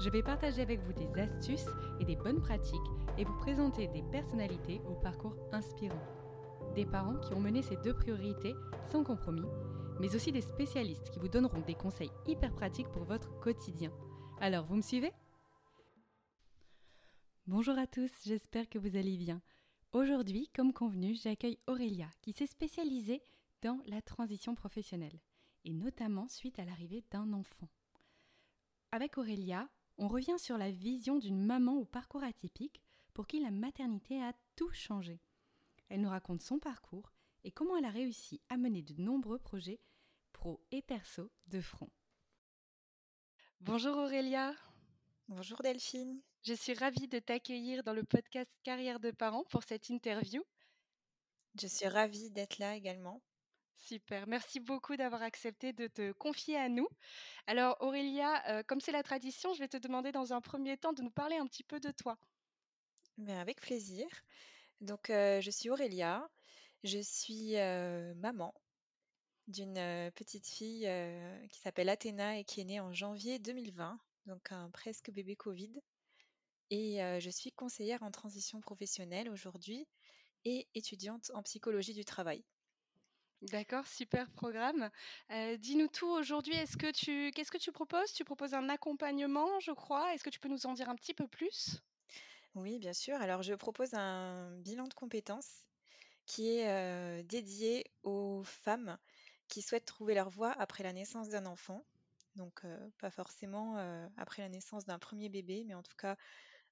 je vais partager avec vous des astuces et des bonnes pratiques et vous présenter des personnalités au parcours inspirant. Des parents qui ont mené ces deux priorités sans compromis, mais aussi des spécialistes qui vous donneront des conseils hyper pratiques pour votre quotidien. Alors, vous me suivez? Bonjour à tous, j'espère que vous allez bien. Aujourd'hui, comme convenu, j'accueille Aurélia qui s'est spécialisée dans la transition professionnelle, et notamment suite à l'arrivée d'un enfant. Avec Aurélia, on revient sur la vision d'une maman au parcours atypique pour qui la maternité a tout changé. Elle nous raconte son parcours et comment elle a réussi à mener de nombreux projets pro et perso de front. Bonjour Aurélia. Bonjour Delphine. Je suis ravie de t'accueillir dans le podcast Carrière de parents pour cette interview. Je suis ravie d'être là également. Super, merci beaucoup d'avoir accepté de te confier à nous. Alors Aurélia, euh, comme c'est la tradition, je vais te demander dans un premier temps de nous parler un petit peu de toi. Mais avec plaisir. Donc euh, je suis Aurélia, je suis euh, maman d'une petite fille qui s'appelle Athéna et qui est née en janvier 2020, donc un presque bébé Covid. Et je suis conseillère en transition professionnelle aujourd'hui et étudiante en psychologie du travail. D'accord, super programme. Euh, dis-nous tout aujourd'hui. Est-ce que tu, qu'est-ce que tu proposes? Tu proposes un accompagnement, je crois. Est-ce que tu peux nous en dire un petit peu plus? Oui, bien sûr. Alors, je propose un bilan de compétences qui est euh, dédié aux femmes qui souhaitent trouver leur voie après la naissance d'un enfant. Donc, euh, pas forcément après la naissance d'un premier bébé, mais en tout cas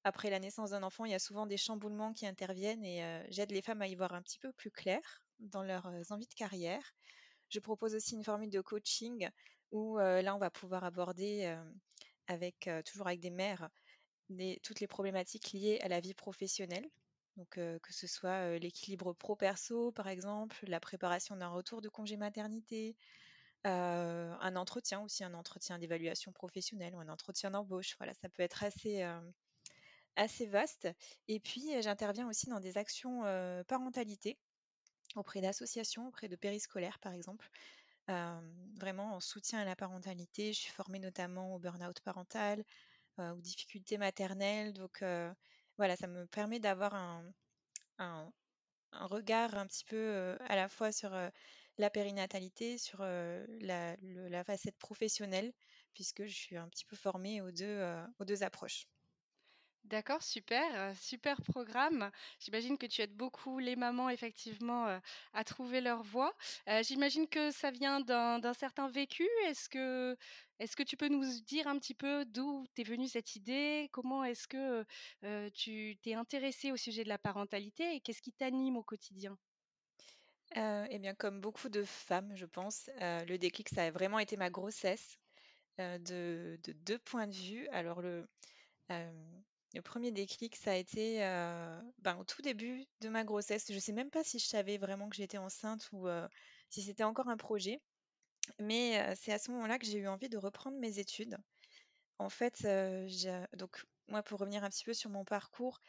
après la naissance d'un enfant, il y a souvent des chamboulements qui interviennent et j'aide les femmes à y voir un petit peu plus clair dans leurs envies de carrière. Je propose aussi une formule de coaching où là, on va pouvoir aborder avec toujours avec des mères toutes les problématiques liées à la vie professionnelle. Donc, que ce soit l'équilibre pro-perso, par exemple, la préparation d'un retour de congé maternité, un entretien aussi, un entretien d'évaluation professionnelle ou un entretien d'embauche. Voilà, ça peut être assez, assez vaste. Et puis, j'interviens aussi dans des actions parentalité auprès d'associations, auprès de périscolaires par exemple, vraiment en soutien à la parentalité. Je suis formée notamment au burn-out parental, aux difficultés maternelles. Donc voilà, ça me permet d'avoir un, regard un petit peu à la fois sur la périnatalité, sur la, facette professionnelle, puisque je suis un petit peu formée aux deux approches. D'accord, super, super programme. J'imagine que tu aides beaucoup les mamans effectivement à trouver leur voie. j'imagine que ça vient d'un certain vécu. Est-ce que, est que tu peux nous dire un petit peu d'où t'es venue cette idée? Comment est-ce que tu t'es intéressée au sujet de la parentalité et qu'est-ce qui t'anime au quotidien? Eh bien, comme beaucoup de femmes, je pense, le déclic, ça a vraiment été ma grossesse de, de deux points de vue. Alors, le, le premier déclic, ça a été ben, au tout début de ma grossesse. Je ne sais même pas si je savais vraiment que j'étais enceinte ou si c'était encore un projet. Mais c'est à ce moment-là que j'ai eu envie de reprendre mes études. En fait, donc moi, pour revenir un petit peu sur mon parcours,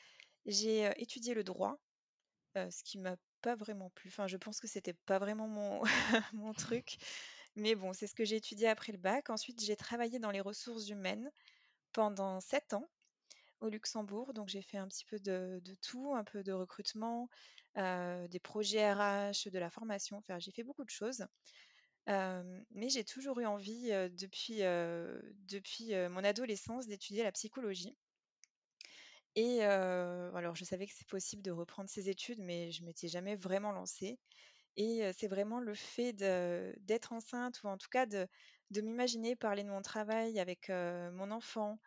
j'ai étudié le droit, ce qui m'a pas vraiment plu. Enfin, je pense que c'était pas vraiment mon, mon truc. Mais bon, c'est ce que j'ai étudié après le bac. Ensuite, j'ai travaillé dans les ressources humaines pendant sept ans Luxembourg. Donc j'ai fait un petit peu de, tout, un peu de recrutement, des projets RH, de la formation. Enfin, j'ai fait beaucoup de choses. mais j'ai toujours eu envie depuis, depuis mon adolescence d'étudier la psychologie. Et alors je savais que c'est possible de reprendre ses études, mais je m'étais jamais vraiment lancée. Et c'est vraiment le fait d'être enceinte, ou en tout cas de, de m'imaginer parler de mon travail avec mon enfant,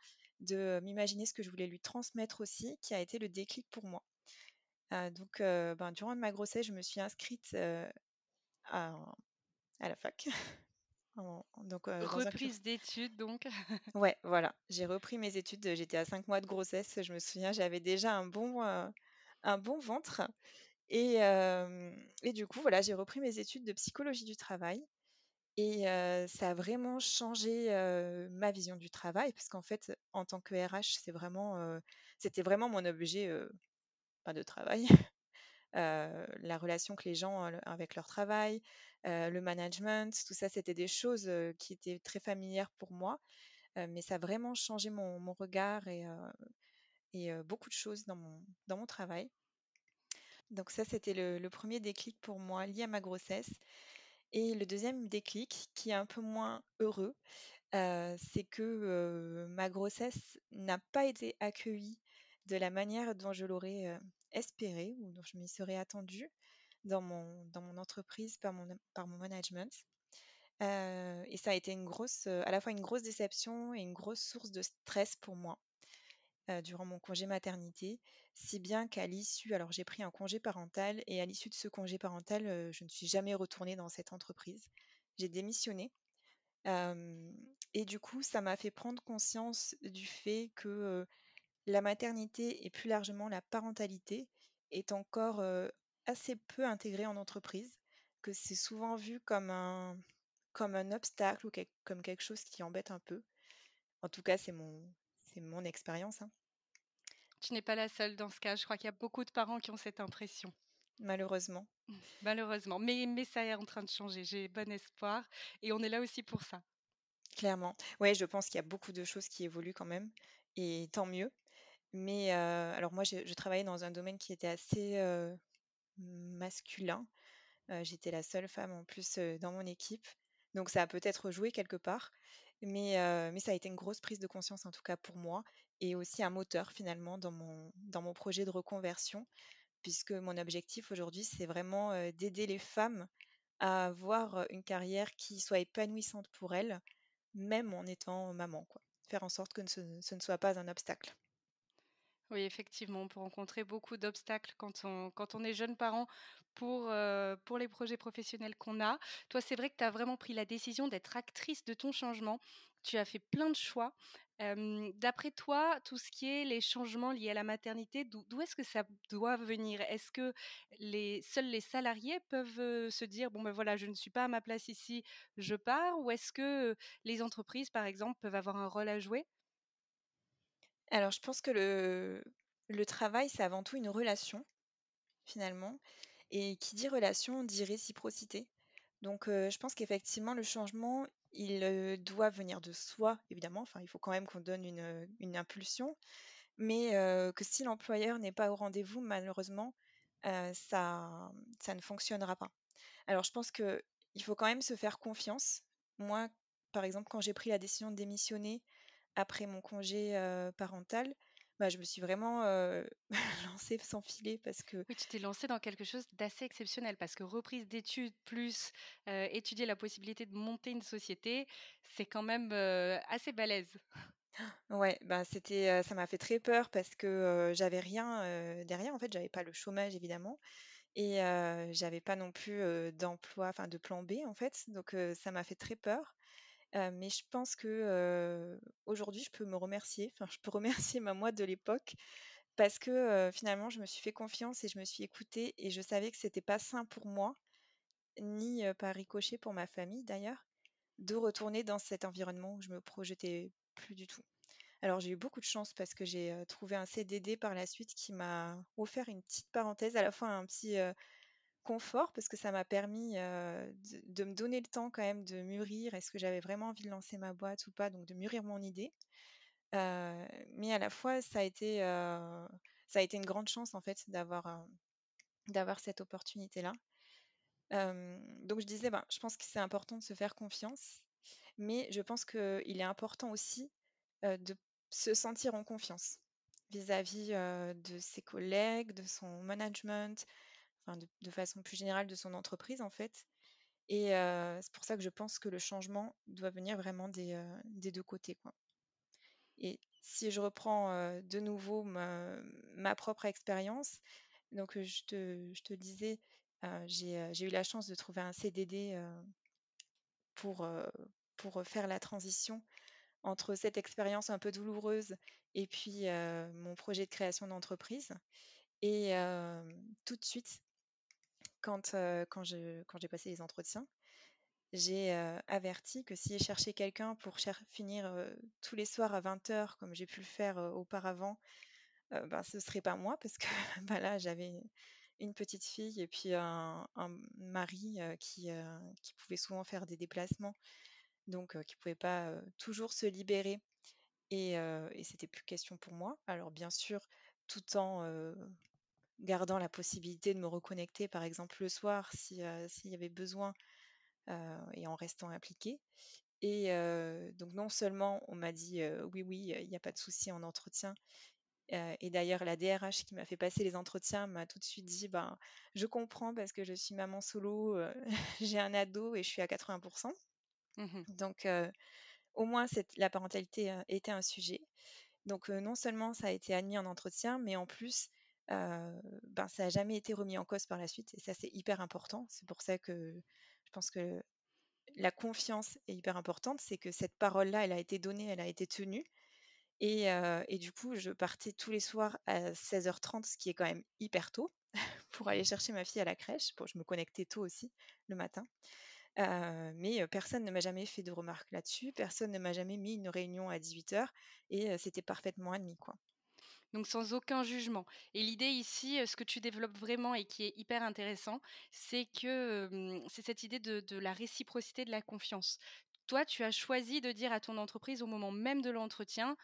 de m'imaginer ce que je voulais lui transmettre aussi, qui a été le déclic pour moi. donc, ben, durant ma grossesse, je me suis inscrite à, la fac. donc, Reprise d'études donc? Ouais, voilà, j'ai repris mes études, j'étais à 5 mois de grossesse, je me souviens, j'avais déjà un bon, un bon ventre et et du coup, voilà, j'ai repris mes études de psychologie du travail et ça a vraiment changé, ma vision du travail parce qu'en fait, en tant que RH, c'était vraiment mon objet, de travail. la relation que les gens ont avec leur travail, le management, tout ça, c'était des choses, qui étaient très familières pour moi, mais ça a vraiment changé mon regard et beaucoup de choses dans mon dans mon travail. Donc ça, c'était le le 1er déclic pour moi lié à ma grossesse et le 2e déclic qui est un peu moins heureux, c'est que, ma grossesse n'a pas été accueillie de la manière dont je l'aurais, espéré ou dont je m'y serais attendue dans mon dans mon entreprise par mon par mon management. et ça a été à la fois une grosse déception et une grosse source de stress pour moi, durant mon congé maternité. Si bien qu'à l'issue alors j'ai pris un congé parental et à l'issue de ce congé parental, je ne suis jamais retournée dans cette entreprise. J'ai démissionné. et du coup, ça m'a fait prendre conscience du fait que, la maternité et plus largement la parentalité est encore, assez peu intégrée en entreprise, que c'est souvent vu comme un comme un obstacle ou comme quelque chose qui embête un peu. En tout cas, c'est mon mon expérience, hein. Tu n'es pas la seule dans ce cas, je crois qu'il y a beaucoup de parents qui ont cette impression. Malheureusement. Malheureusement, mais mais ça est en train de changer, j'ai bon espoir et on est là aussi pour ça. Clairement. Ouais, je pense qu'il y a beaucoup de choses qui évoluent quand même et tant mieux. Mais alors moi, je je travaillais dans un domaine qui était assez, masculin. j'étais la seule femme en plus, dans mon équipe, donc ça a peut-être joué quelque part. Mais mais ça a été une grosse prise de conscience en tout cas pour moi et aussi un moteur finalement dans mon dans mon projet de reconversion. Puisque mon objectif aujourd'hui, c'est vraiment, d'aider les femmes à avoir, une carrière qui soit épanouissante pour elles, même en étant maman quoi. Faire en sorte que ce ne soit pas un obstacle. Oui, effectivement, on peut rencontrer beaucoup d'obstacles quand on quand on est jeune parent pour, pour les projets professionnels qu'on a. Toi, c'est vrai que tu as vraiment pris la décision d'être actrice de ton changement. Tu as fait plein de choix. D'après toi, tout ce qui est les changements liés à la maternité, d'où est-ce que ça doit venir? Est-ce que seuls les salariés peuvent, se dire: «Bon, ben, voilà, je ne suis pas à ma place ici, je pars» ou est-ce que, les entreprises, par exemple, peuvent avoir un rôle à jouer? Alors, je pense que le travail, c'est avant tout une relation, finalement et qui dit relation dit réciprocité. Donc, je pense qu'effectivement, le changement, il, doit venir de soi, évidemment. Il faut quand même qu'on donne une, impulsion, mais que si l'employeur n'est pas au rendez-vous, malheureusement, ça ne fonctionnera pas. Alors, je pense qu'il faut quand même se faire confiance. Moi, par exemple, quand j'ai pris la décision de démissionner après mon congé, parental, bah, je me suis vraiment, lancée sans filet parce que Oui, tu t'es lancée dans quelque chose d'assez exceptionnel parce que reprise d'études plus, étudier la possibilité de monter une société, c'est quand même, assez balèze. Ouais, bah, c'était, ça m'a fait très peur parce que, j'avais rien, derrière. En fait, j'avais pas le chômage évidemment et j'avais pas non plus, d'emploi, enfin de plan B en fait, donc ça m'a fait très peur. Mais je pense que, aujourd'hui, je peux me remercier, enfin, je peux remercier ma moi de l'époque parce que, finalement, je me suis fait confiance et je me suis écoutée et je savais que c'était pas sain pour moi, ni, par ricochet pour ma famille d'ailleurs, de retourner dans cet environnement où je me projetais plus du tout. Alors j'ai eu beaucoup de chance parce que j'ai, trouvé un CDD par la suite qui m'a offert une petite parenthèse, à la fois un petit, confort parce que ça m'a permis, de me donner le temps quand même de mûrir. Est-ce que j'avais vraiment envie de lancer ma boîte ou pas? Donc de mûrir mon idée. mais à la fois ça a été, ça a été une grande chance en fait d'avoir, d'avoir cette opportunité-là. donc je disais, ben, je pense que c'est important de se faire confiance, mais je pense qu'il est important aussi, de se sentir en confiance vis-à-vis, de ses collègues, de son management, de façon plus générale de son entreprise en fait et c'est pour ça que je pense que le changement doit venir vraiment des, des 2 côtés. Et si je reprends, de nouveau ma propre expérience, donc je te je te disais, j'ai, eu la chance de trouver un CDD, pour faire la transition entre cette expérience un peu douloureuse et puis mon projet de création d'entreprise. Et tout de suite, quand, quand, j'ai passé les entretiens, j'ai averti que si je cherchais quelqu'un pour finir tous les soirs à 20h, comme j'ai pu le faire auparavant, ben, ce ne serait pas moi, parce que ben là, j'avais une petite fille et puis un, mari qui, qui pouvait souvent faire des déplacements, donc qui ne pouvait pas toujours se libérer. Et, et c'était plus question pour moi. Alors bien sûr, tout en gardant la possibilité de me reconnecter, par exemple le soir, s'il y avait besoin, et en restant impliquée. Et donc non seulement on m'a dit oui, oui, il n'y a pas de souci en entretien. et d'ailleurs, la DRH qui m'a fait passer les entretiens m'a tout de suite dit ben, Je comprends parce que je suis maman solo, j'ai un ado et je suis à 80%. Mmh donc, au moins, la parentalité était un sujet. Donc, non seulement ça a été admis en entretien, mais en plus, ben, ça n'a jamais été remis en cause par la suite. Et ça, c'est hyper important. C'est pour ça que je pense que la confiance est hyper importante. C'est que cette parole-là, elle a été donnée, elle a été tenue. Et, du coup, je partais tous les soirs à 16h30, ce qui est quand même hyper tôt, pour aller chercher ma fille à la crèche. Pour, je me connectais tôt aussi le matin. mais personne ne m'a jamais fait de remarques là-dessus. Personne ne m'a jamais mis une réunion à 18h et c'était parfaitement admis, quoi. Donc sans aucun jugement. Et l'idée ici, ce que tu développes vraiment et qui est hyper intéressant, c'est que c'est cette idée de, la réciprocité de la confiance. Toi, tu as choisi de dire à ton entreprise au moment même de l'entretien,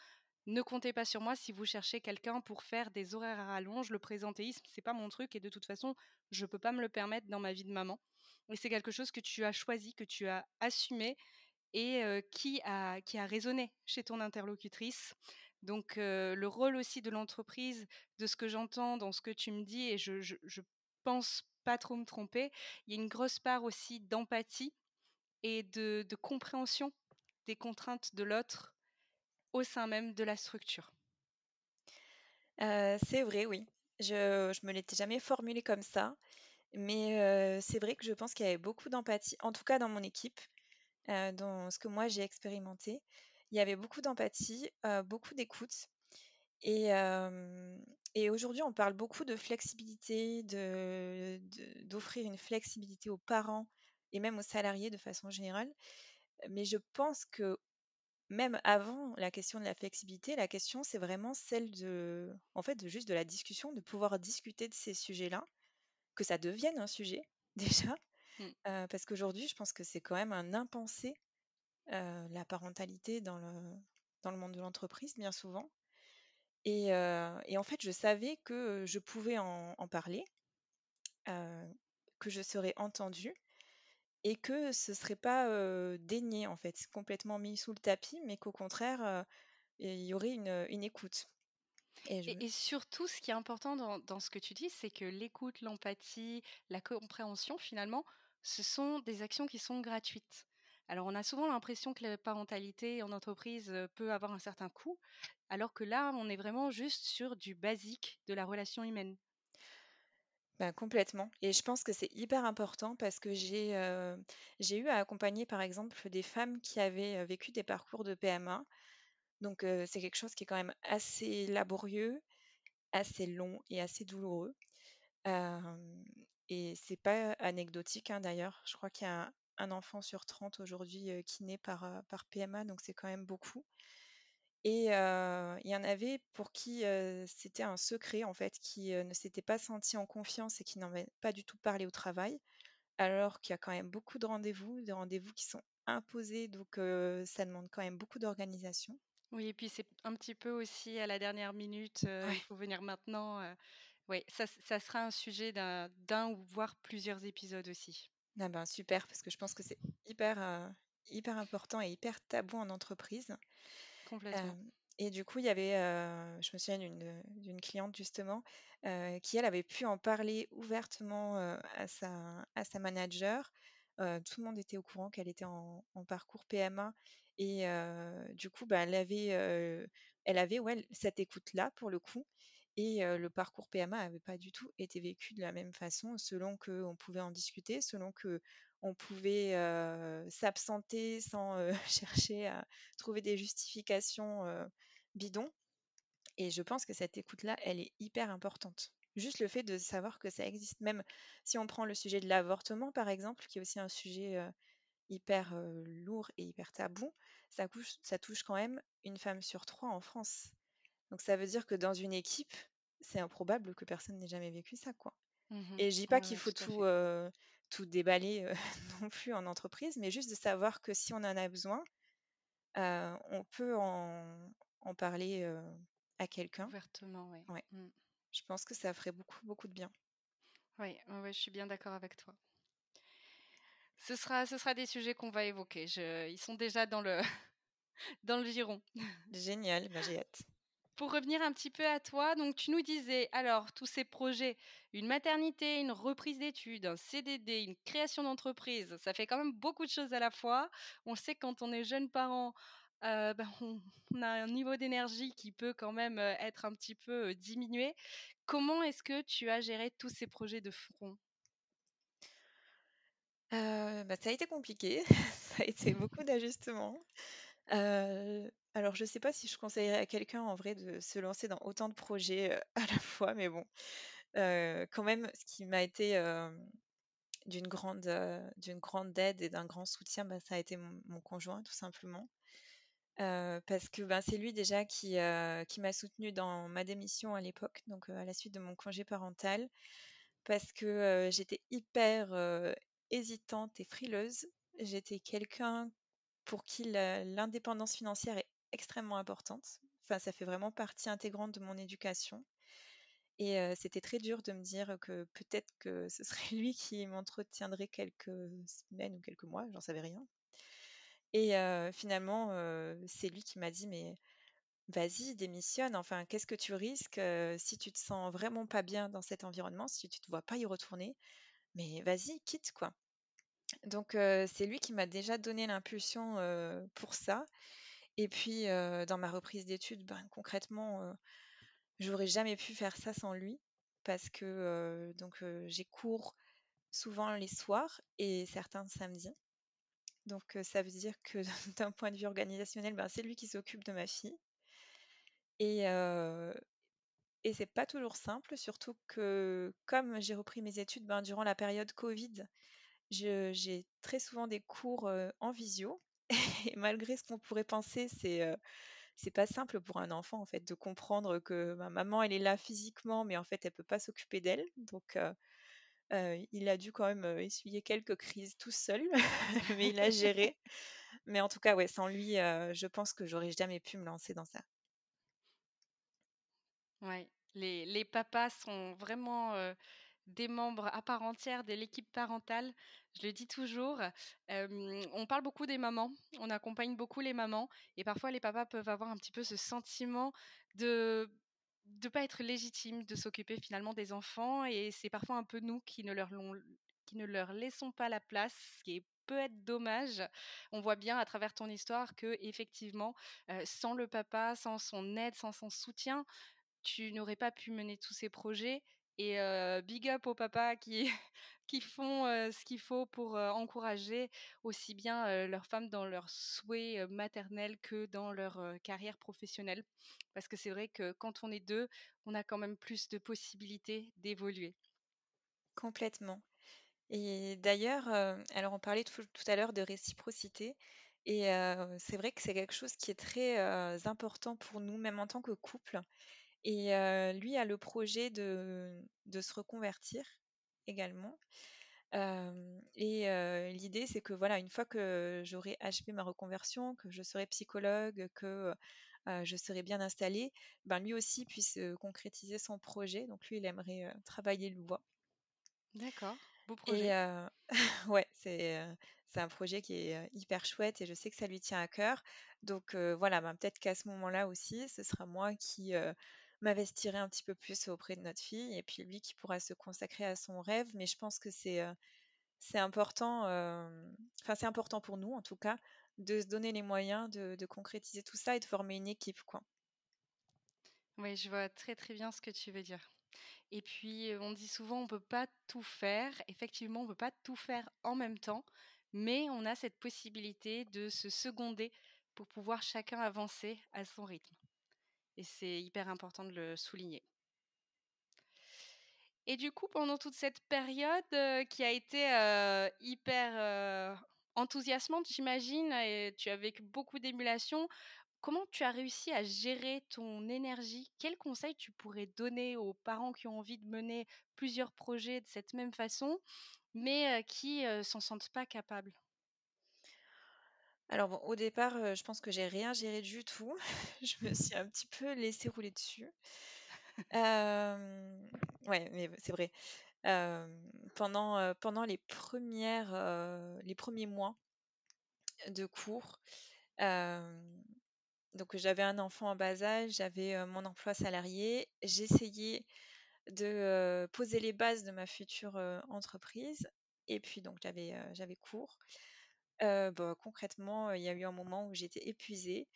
ne comptez pas sur moi si vous cherchez quelqu'un pour faire des horaires à rallonge. Le présentéisme, c'est pas mon truc et de toute façon, je peux pas me le permettre dans ma vie de maman. Et c'est quelque chose que tu as choisi, que tu as assumé et qui, a, qui a résonné chez ton interlocutrice. Donc le rôle aussi de l'entreprise, de ce que j'entends dans ce que tu me dis, et je, je, pense pas trop me tromper, il y a une grosse part aussi d'empathie et de, compréhension des contraintes de l'autre au sein même de la structure. c'est vrai, oui. Je, je me l'étais jamais formulé comme ça, mais c'est vrai que je pense qu'il y avait beaucoup d'empathie, en tout cas dans mon équipe, dans ce que moi j'ai expérimenté il y avait beaucoup d'empathie, beaucoup d'écoute. Et, et aujourd'hui, on parle beaucoup de flexibilité, de, d'offrir une flexibilité aux parents et même aux salariés de façon générale. Mais je pense que même avant la question de la flexibilité, la question c'est vraiment celle de, en fait, de juste de la discussion, de pouvoir discuter de ces sujets-là, que ça devienne un sujet déjà, mmh. parce qu'aujourd'hui, je pense que c'est quand même un impensé la parentalité dans le, dans le monde de l'entreprise, bien souvent. Et, et, en fait, je savais que je pouvais en, parler, que je serais entendue et que ce ne serait pas dénié, en fait, complètement mis sous le tapis, mais qu'au contraire, il y aurait une, écoute. Et, surtout, ce qui est important dans ce que tu dis, c'est que l'écoute, l'empathie, la compréhension, finalement, ce sont des actions qui sont gratuites. Alors, on a souvent l'impression que la parentalité en entreprise peut avoir un certain coût, alors que là, on est vraiment juste sur du basique de la relation humaine. Ben, complètement. Et je pense que c'est hyper important parce que j'ai eu à accompagner, par exemple, des femmes qui avaient vécu des parcours de PMA. Donc, c'est quelque chose qui est quand même assez laborieux, assez long et assez douloureux. et c'est pas anecdotique, hein, d'ailleurs. Je crois qu'il y a un enfant sur 30 aujourd'hui qui naît par, par PMA, donc c'est quand même beaucoup. Et il y en avait pour qui c'était un secret, en fait, qui ne s'était pas senti en confiance et qui n'en avait pas du tout parlé au travail, alors qu'il y a quand même beaucoup de rendez-vous, des rendez-vous qui sont imposés, donc ça demande quand même beaucoup d'organisation. Oui, et puis c'est un petit peu aussi à la dernière minute, il faut venir maintenant. oui, ça, ça, sera un sujet d'un ou voire plusieurs épisodes aussi. Ah ben, super, parce que je pense que c'est hyper, hyper important et hyper tabou en entreprise. Complètement. et du coup, il y avait, je me souviens d'une cliente justement, qui elle avait pu en parler ouvertement à, sa, à sa manager. tout le monde était au courant qu'elle était en, parcours PMA et du coup, bah, elle avait, elle avait ouais, cette écoute-là pour le coup. Et le parcours PMA n'avait pas du tout été vécu de la même façon, selon qu'on pouvait en discuter, selon qu'on on pouvait s'absenter sans chercher à trouver des justifications bidons. Et je pense que cette écoute-là, elle est hyper importante. Juste le fait de savoir que ça existe, même si on prend le sujet de l'avortement, par exemple, qui est aussi un sujet hyper lourd et hyper tabou, ça touche quand même une femme sur trois en France. Donc ça veut dire que dans une équipe, c'est improbable que personne n'ait jamais vécu ça, quoi. Mmh et je dis pas qu'il faut tout, tout déballer non plus en entreprise, mais juste de savoir que si on en a besoin, on peut en, en parler à quelqu'un. Ouvertement, oui. Ouais. Mmh. Je pense que ça ferait beaucoup, beaucoup de bien. Oui, ouais, je suis bien d'accord avec toi. Ce sera, ce sera des sujets qu'on va évoquer. Je, ils sont déjà dans le, dans le giron. Génial, bah, j'ai hâte. Pour revenir un petit peu à toi, donc tu nous disais alors tous ces projets, une maternité, une reprise d'études, un CDD, une création d'entreprise, ça fait quand même beaucoup de choses à la fois. On sait que quand on est jeune parent, euh, ben, on, a un niveau d'énergie qui peut quand même euh, être un petit peu euh, diminué. Comment est-ce que tu as géré tous ces projets de front? Bah, ça a été compliqué, ça a été beaucoup d'ajustements. Alors je sais pas si je conseillerais à quelqu'un en vrai de se lancer dans autant de projets à la fois, mais bon, quand même, ce qui m'a été d'une grande, grande aide et d'un grand soutien, bah, ça a été mon, conjoint, tout simplement. parce que ben, c'est lui déjà qui, qui m'a soutenue dans ma démission à l'époque, donc à la suite de mon congé parental, parce que j'étais hyper hésitante et frileuse. J'étais quelqu'un pour qui l'indépendance financière est extrêmement importante. Enfin, ça fait vraiment partie intégrante de mon éducation. Et c'était très dur de me dire que peut-être que ce serait lui qui m'entretiendrait quelques semaines ou quelques mois, j'en savais rien. Et finalement, c'est lui qui m'a dit, mais vas-y, démissionne. Enfin, qu'est-ce que tu risques si tu te sens vraiment pas bien dans cet environnement, si tu te vois pas y retourner Mais vas-y, quitte quoi. Donc c'est lui qui m'a déjà donné l'impulsion pour ça. Et puis dans ma reprise d'études, ben, concrètement, j'aurais jamais pu faire ça sans lui parce que donc j'ai cours souvent les soirs et certains samedis. Donc ça veut dire que d'un point de vue organisationnel, ben, c'est lui qui s'occupe de ma fille. Et, et c'est pas toujours simple, surtout que comme j'ai repris mes études ben, durant la période Covid, j'ai très souvent des cours en visio. Et malgré ce qu'on pourrait penser, c'est pas simple pour un enfant en fait de comprendre que ma maman elle est là physiquement, mais en fait elle peut pas s'occuper d'elle. Donc il a dû quand même essuyer quelques crises tout seul, mais il a géré. Mais en tout cas, ouais, sans lui, je pense que j'aurais jamais pu me lancer dans ça. Ouais, les papas sont vraiment des membres à part entière de l'équipe parentale. Je le dis toujours. on parle beaucoup des mamans, on accompagne beaucoup les mamans, et parfois les papas peuvent avoir un petit peu ce sentiment de de pas être légitime de s'occuper finalement des enfants, et c'est parfois un peu nous qui ne leur qui ne leur laissons pas la place, ce qui peut être dommage. On voit bien à travers ton histoire que effectivement, sans le papa, sans son aide, sans son soutien, tu n'aurais pas pu mener tous ces projets et big up aux papas qui, qui font ce qu'il faut pour encourager aussi bien leurs femmes dans leurs souhaits maternels que dans leur carrière professionnelle. Parce que c'est vrai que quand on est deux, on a quand même plus de possibilités d'évoluer. Complètement. Et d'ailleurs, alors on parlait tout, à l'heure de réciprocité. Et c'est vrai que c'est quelque chose qui est très important pour nous, même en tant que couple. Et lui a le projet de, se reconvertir également. et l'idée, c'est que voilà, une fois que j'aurai achevé ma reconversion, que je serai psychologue, que je serai bien installée, ben lui aussi puisse concrétiser son projet. Donc lui, il aimerait travailler le bois. D'accord, beau projet. Et ouais, c'est c'est un projet qui est hyper chouette et je sais que ça lui tient à cœur. Donc voilà, ben, peut-être qu'à ce moment-là aussi, ce sera moi qui m'investirai un petit peu plus auprès de notre fille et puis lui qui pourra se consacrer à son rêve. Mais je pense que c'est important, enfin c'est important pour nous en tout cas, de se donner les moyens de, de, concrétiser tout ça et de former une équipe, quoi. Oui, je vois très très bien ce que tu veux dire. Et puis, on dit souvent: «On peut pas tout faire». Effectivement, on peut pas tout faire en même temps, mais on a cette possibilité de se seconder pour pouvoir chacun avancer à son rythme et c'est hyper important de le souligner. Et du coup, pendant toute cette période, heu, qui a été, heu, hyper, heu, enthousiasmante, j'imagine et tu as vécu beaucoup d'émulation, comment tu as réussi à gérer ton énergie? Quels conseils tu pourrais donner aux parents qui ont envie de mener plusieurs projets de cette même façon, mais, qui, heu, s'en sentent pas capables? Alors bon, au départ, heu, je pense que j'ai rien géré du tout. Je me suis un petit peu laissée rouler dessus. Ouais, mais c'est vrai. Pendant, les premiers mois de cours, donc j'avais un enfant en bas âge, j'avais, mon emploi salarié. J'essayais de, poser les bases de ma future, entreprise et puis donc j'avais cours. Heu, bah, concrètement, il y a eu un moment où j'étais épuisée.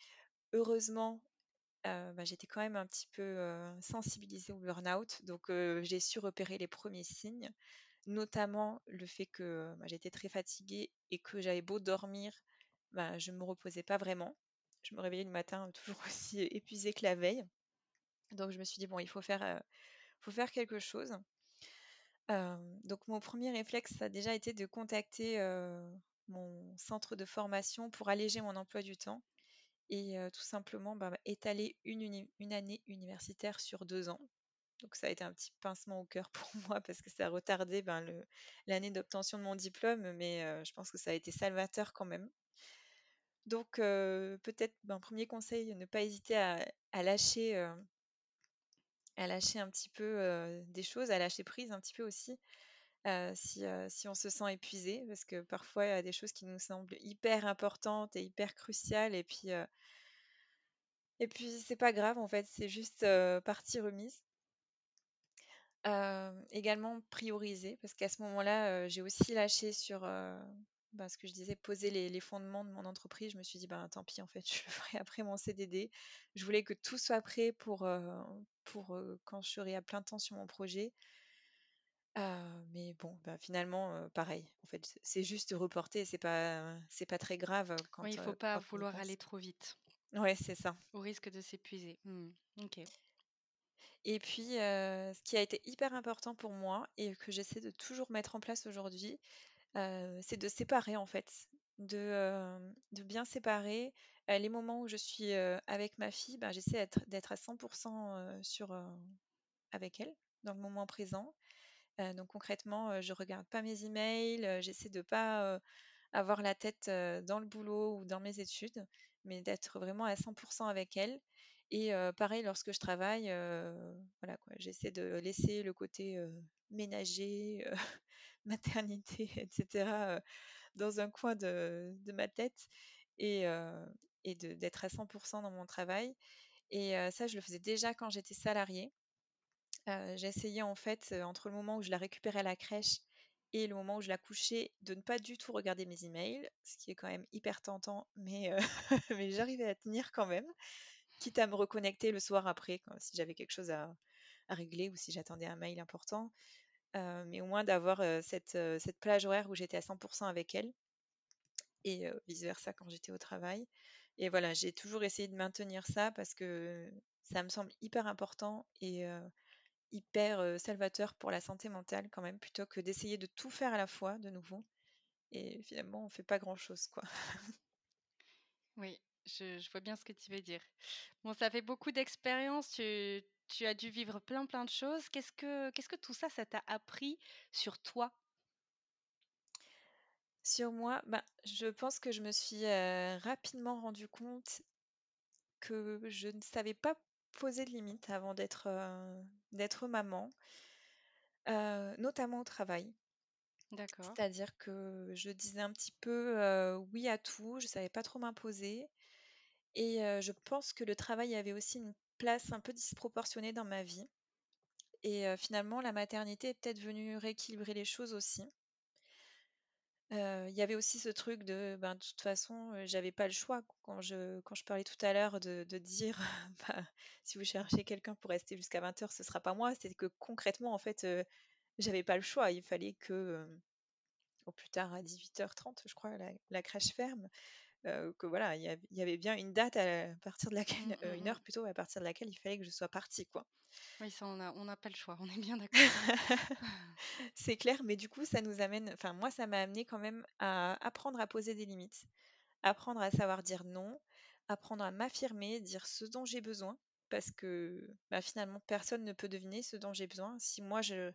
Heureusement, heu, bah, j'étais quand même un petit peu, sensibilisée au burn-out, donc j'ai su repérer les premiers signes, notamment le fait que, bah, j'étais très fatiguée et que j'avais beau dormir, bah, je me reposais pas vraiment. Je me réveillais le matin toujours aussi épuisée que la veille. Donc je me suis dit: «Bon, il faut faire, quelque chose». Donc mon premier réflexe, ça a déjà été de contacter, mon centre de formation pour alléger mon emploi du temps et tout simplement, bah, étaler une année universitaire sur 2 ans. Donc ça a été un petit pincement au cœur pour moi parce que ça a retardé, ben, l'année d'obtention de mon diplôme, mais je pense que ça a été salvateur quand même. Donc peut-être, ben, 1er conseil, ne pas hésiter à lâcher, à lâcher un petit peu, des choses, à lâcher prise un petit peu aussi, heu, si, heu, si on se sent épuisé. Parce que parfois, il y a des choses qui nous semblent hyper importantes et hyper cruciales et puis, et puis c'est pas grave en fait, c'est juste, partie remise. Également prioriser parce qu'à ce moment-là, j'ai aussi lâché sur, bah, ce que je disais, poser les fondements de mon entreprise. Je me suis dit: «Ben, tant pis en fait, je ferai après mon CDD». Je voulais que tout soit prêt pour, pour, quand je serai à plein temps sur mon projet. Bon, bah, finalement, pareil, en fait, c'est juste reporter, c'est pas c'est pas très grave Oui, il quand, faut pas quand vouloir aller trop vite Ouais, c'est ça. au risque de s'épuiser. Mmh. OK. Et puis, ce qui a été hyper important pour moi et que j'essaie de toujours mettre en place aujourd'hui, c'est de séparer en fait, de, de bien séparer, les moments où je suis, avec ma fille, ben, j'essaie d'être à 100 heu, sur, heu, avec elle, dans le moment présent. Donc concrètement, je regarde pas mes emails, j'essaie de pas, avoir la tête, dans le boulot ou dans mes études, mais d'être vraiment à 100% avec elle et pareil lorsque je travaille, voilà quoi, j'essaie de laisser le côté, ménager, maternité et cetera, heu, dans un coin de ma tête et et d'être à 100% dans mon travail et ça je le faisais déjà quand j'étais salariée. Heu, j'essayais en fait, heu, entre le moment où je la récupérais à la crèche et le moment où je la couchais, de ne pas du tout regarder mes emails, ce qui est quand même hyper tentant, mais heu, mais j'arrivais à tenir quand même, quitte à me reconnecter le soir après si j'avais quelque chose à régler ou si j'attendais un mail important. Mais au moins d'avoir, cette, cette plage horaire où j'étais à 100% avec elle et heu, vice versa quand j'étais au travail et voilà, j'ai toujours essayé de maintenir ça parce que ça me semble hyper important et hyper, salvateur pour la santé mentale quand même, plutôt que d'essayer de tout faire à la fois de nouveau et finalement on fait pas grand chose, quoi. Oui, je je vois bien ce que tu veux dire. Bon, ça fait beaucoup d'expérience, tu tu as dû vivre plein, plein de choses. Qu'est-ce que qu'est-ce que tout ça, ça t'a appris sur toi? Sur moi, bah, je pense que je me suis, rapidement rendu compte que je ne savais pas poser de limites avant d'être, heu, d'être maman. Heu, notamment au travail. D'accord. C'est-à-dire que je disais un petit peu, heu, oui à tout, je savais pas trop m'imposer et heu, je pense que le travail avait aussi une place un peu disproportionnée dans ma vie et heu, finalement la maternité est peut-être venue rééquilibrer les choses aussi. Il y avait aussi ce truc de, ben, de toute façon, j'avais pas le choix quand je, parlais tout à l'heure de, dire, bah, si vous cherchez quelqu'un pour rester jusqu'à 20h, ce sera pas moi. C'est que concrètement, en fait, j'avais pas le choix. Il fallait que, au plus tard à 18h30, je crois, la crèche ferme. Que voilà, il y, avait bien une date à, partir de laquelle, Mmh, mmh, une heure mmh. plutôt à partir de laquelle il fallait que je sois partie, quoi. Oui, ça, on n'a pas le choix, on est bien d'accord. C'est clair, mais du coup, ça nous amène, enfin moi, ça m'a amené quand même à apprendre à poser des limites, apprendre à savoir dire non, apprendre à m'affirmer, dire ce dont j'ai besoin, parce que bah, finalement, personne ne peut deviner ce dont j'ai besoin. Si moi, je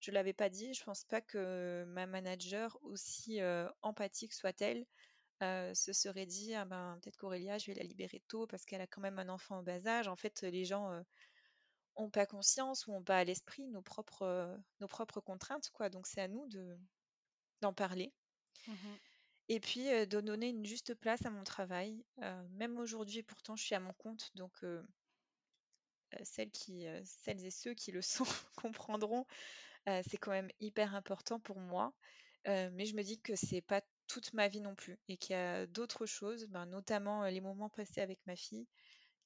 je l'avais pas dit, je pense pas que ma manager, aussi euh, empathique soit-elle, euh, se serait dit ah ben peut-être qu'Aurélia, je vais la libérer tôt parce qu'elle a quand même un enfant en bas âge. En fait, les gens euh, ont pas conscience ou ont pas à l'esprit nos propres, euh, nos propres contraintes, quoi. Donc c'est à nous de d'en parler. Mmh Et puis euh, de donner une juste place à mon travail. Euh, même aujourd'hui, pourtant, je suis à mon compte, donc euh, euh, celles, qui, euh, celles et ceux qui le sont comprendront. euh, c'est quand même hyper important pour moi. Euh, mais je me dis que c'est pas toute ma vie non plus et qu'il y a d'autres choses, ben, notamment les moments passés avec ma fille,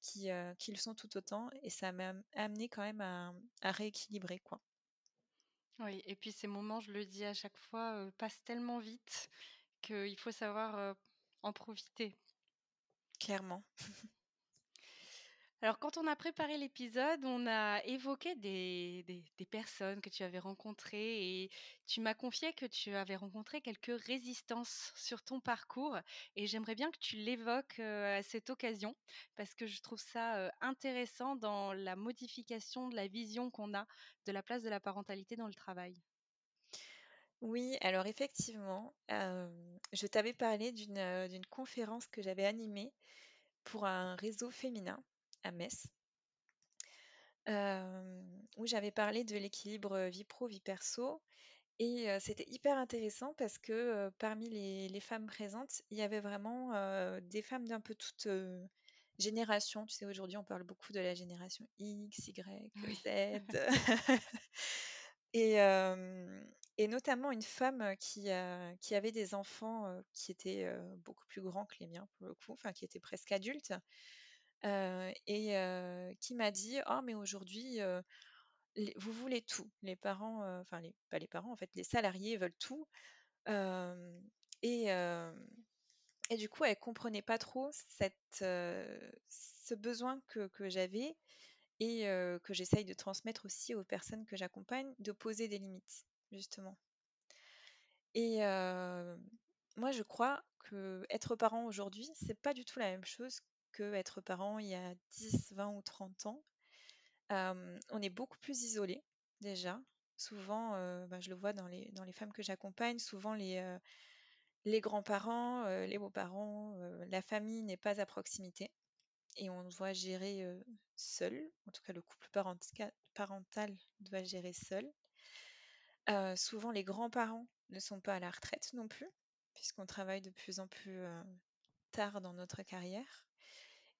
qui, euh, qui le sont tout autant. Et ça m'a amené quand même à, à rééquilibrer, quoi. Oui et puis ces moments, je le dis à chaque fois, passent tellement vite qu'il faut savoir, en profiter. Clairement. Alors quand on a préparé l'épisode, on a évoqué des des personnes que tu avais rencontrées et tu m'as confié que tu avais rencontré quelques résistances sur ton parcours et j'aimerais bien que tu l'évoques, heu, à cette occasion parce que je trouve ça, heu, intéressant dans la modification de la vision qu'on a de la place de la parentalité dans le travail. Oui, alors effectivement, euh, je t'avais parlé euh, d'une conférence que j'avais animée pour un réseau féminin à Metz, où j'avais parlé de l'équilibre vie pro, vie perso. Et c'était hyper intéressant parce que parmi les, les femmes présentes, il y avait vraiment des femmes d'un peu toutes générations. Tu sais, aujourd'hui, on parle beaucoup de la génération X, Y, Oui. Z. Et, euh, et notamment une femme qui, avait des enfants euh, qui étaient beaucoup plus grands que les miens, pour le coup, enfin qui étaient presque adultes, euh, et euh, qui m'a dit, Oh, mais aujourd'hui, euh, vous voulez tout. Les parents, enfin, les, pas les parents, en fait, les salariés veulent tout. Et, et du coup, elle comprenait pas trop cette, ce besoin que, que j'avais et que j'essaye de transmettre aussi aux personnes que j'accompagne, de poser des limites, justement. Et moi, je crois que être parent aujourd'hui, c'est pas du tout la même chose que être parent il y a 10, 20 ou 30 ans. On est beaucoup plus isolé déjà. Souvent, bah, je le vois dans les, femmes que j'accompagne, souvent les, grands-parents, les beaux-parents, la famille n'est pas à proximité et on doit gérer seul. En tout cas, le couple parental, parental doit gérer seul. Souvent, les grands-parents ne sont pas à la retraite non plus, puisqu'on travaille de plus en plus tard dans notre carrière.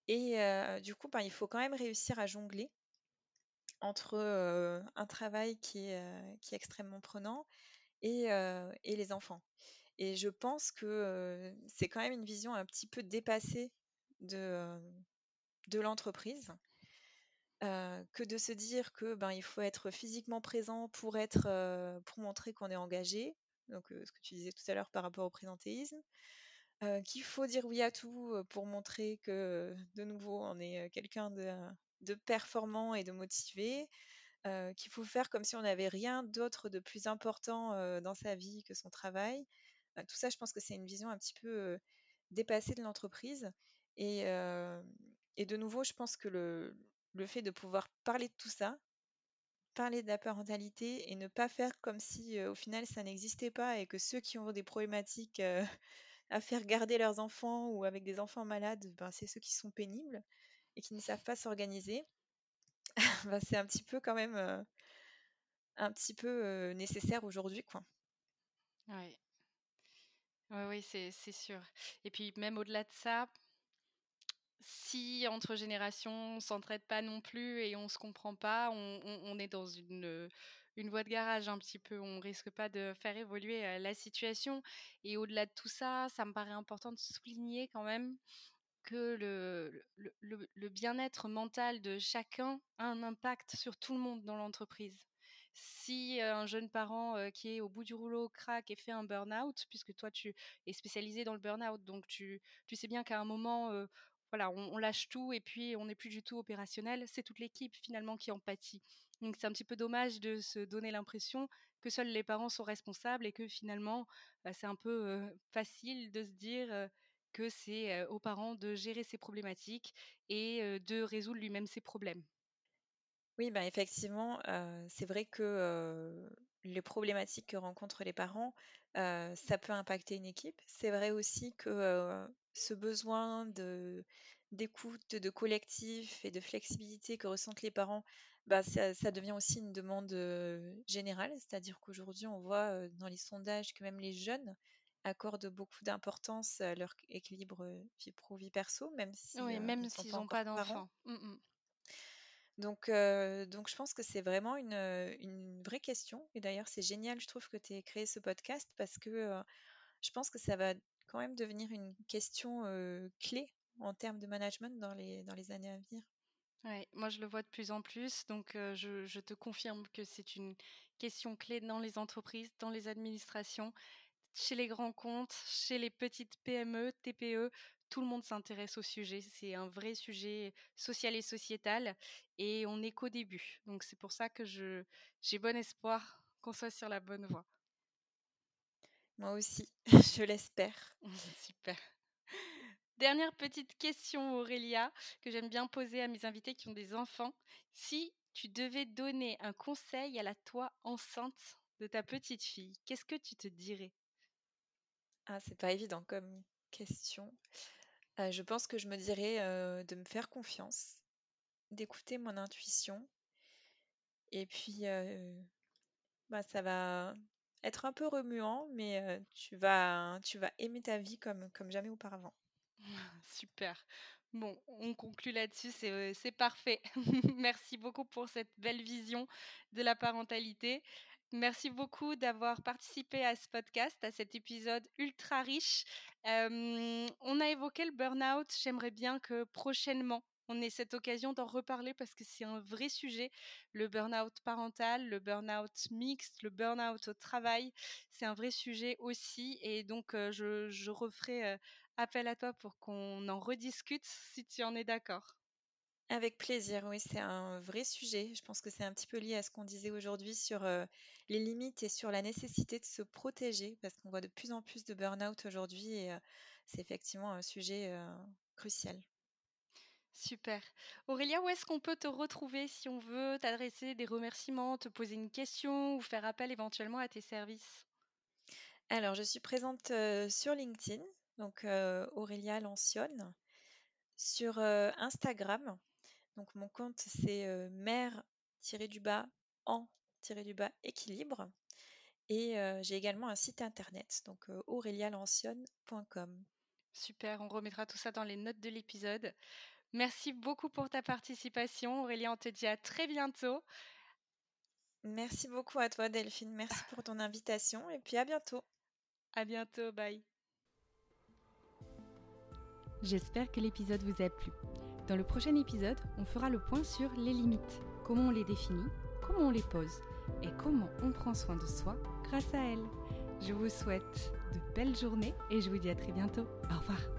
Et du coup, ben, il faut quand même réussir à jongler entre un travail qui est, qui est extrêmement prenant et, et les enfants. Et je pense que c'est quand même une vision un petit peu dépassée de, de l'entreprise. que de se dire que ben il faut être physiquement présent pour être pour montrer qu'on est engagé donc ce que tu disais tout à l'heure par rapport au présentéisme qu'il faut dire oui à tout pour montrer que de nouveau on est quelqu'un de, performant et de motivé qu'il faut faire comme si on n'avait rien d'autre de plus important dans sa vie que son travail. Tout ça je pense que c'est une vision un petit peu dépassée de l'entreprise et, de nouveau je pense que le, fait de pouvoir parler de tout ça, parler de la parentalité et ne pas faire comme si au final ça n'existait pas et que ceux qui ont des problématiques à faire garder leurs enfants ou avec des enfants malades, ben, c'est ceux qui sont pénibles et qui ne savent pas s'organiser. Ben, c'est un petit peu quand même euh, un petit peu euh, nécessaire aujourd'hui, quoi. Ouais, oui, c'est sûr et puis même au-delà de ça si entre générations on s'entraide pas non plus et on se comprend pas, on, est dans une, une voie de garage un petit peu. On risque pas de faire évoluer la situation. Et au-delà de tout ça, ça me paraît important de souligner quand même que le, bien-être mental de chacun a un impact sur tout le monde dans l'entreprise si un jeune parent qui est au bout du rouleau craque et fait un burn-out, puisque toi tu es spécialisé dans le burn-out, donc tu, sais bien qu'à un moment, voilà, on, lâche tout et puis on n'est plus du tout opérationnel. C'est toute l'équipe finalement qui en pâtit. Donc c'est un petit peu dommage de se donner l'impression que seuls les parents sont responsables et que finalement bah, c'est un peu facile de se dire que c'est aux parents de gérer ses problématiques et de résoudre lui-même ses problèmes. Oui, bah, effectivement, c'est vrai que, les problématiques que rencontrent les parents, ça peut impacter une équipe. C'est vrai aussi que, ce besoin d'écoute, de collectif et de flexibilité que ressentent les parents, bah, ça devient aussi une demande, générale. C'est-à-dire qu'aujourd'hui, on voit, dans les sondages que même les jeunes accordent beaucoup d'importance à leur équilibre, vie pro, vie perso, même si, Oui, même s'ils pas n'ont pas parents. d'enfants. Mmh donc, donc je pense que c'est vraiment une, une vraie question et d'ailleurs, c'est génial, je trouve que tu aies créé ce podcast parce que, je pense que ça va quand même devenir une question, clé en termes de management dans les dans les années à venir. Ouais, moi je le vois de plus en plus, donc je je te confirme que c'est une question clé dans les entreprises, dans les administrations, chez les grands comptes, chez les petites PME, TPE tout le monde s'intéresse au sujet. C'est un vrai sujet social et sociétal et on n'est qu'au début. Donc c'est pour ça que je j'ai bon espoir qu'on soit sur la bonne voie. Moi aussi, je l'espère. Super. Dernière petite question, Aurélia, que j'aime bien poser à mes invités qui ont des enfants. Si tu devais donner un conseil à la toi enceinte de ta petite fille, qu'est-ce que tu te dirais? Ah, c'est pas évident comme question. je pense que je me dirais, de me faire confiance, d'écouter mon intuition et puis, bah, ça va être un peu remuant, mais, tu vas tu vas aimer ta vie comme jamais auparavant. Super. Bon, on conclut là-dessus, c'est, c'est parfait. Merci beaucoup pour cette belle vision de la parentalité. Merci beaucoup d'avoir participé à ce podcast, à cet épisode ultra riche. on a évoqué le burn-out. J'aimerais bien que prochainement, on ait cette occasion d'en reparler parce que c'est un vrai sujet. Le burn-out parental, le burn-out mixte, le burn-out au travail, c'est un vrai sujet aussi. Et donc, je, je referai appel à toi pour qu'on en rediscute si tu en es d'accord. Avec plaisir, oui, c'est un vrai sujet. Je pense que c'est un petit peu lié à ce qu'on disait aujourd'hui sur les limites et sur la nécessité de se protéger, parce qu'on voit de plus en plus de burn-out aujourd'hui et c'est effectivement un sujet crucial. Super. Aurélia, où est-ce qu'on peut te retrouver si on veut t'adresser des remerciements, te poser une question ou faire appel éventuellement à tes services? Alors, je suis présente sur LinkedIn, donc Aurélia Lancione, sur Instagram, donc mon compte c'est mère-du-bas en-du-bas équilibre. Et j'ai également un site internet, donc aurelialancione.com. Super, on remettra tout ça dans les notes de l'épisode. Merci beaucoup pour ta participation. Aurélia, on te dit à très bientôt. Merci beaucoup à toi Delphine, merci pour ton invitation et puis à bientôt. À bientôt, bye. J'espère que l'épisode vous a plu. Dans le prochain épisode, on fera le point sur les limites, comment on les définit, comment on les pose et comment on prend soin de soi grâce à elles. Je vous souhaite de belles journées et je vous dis à très bientôt. Au revoir.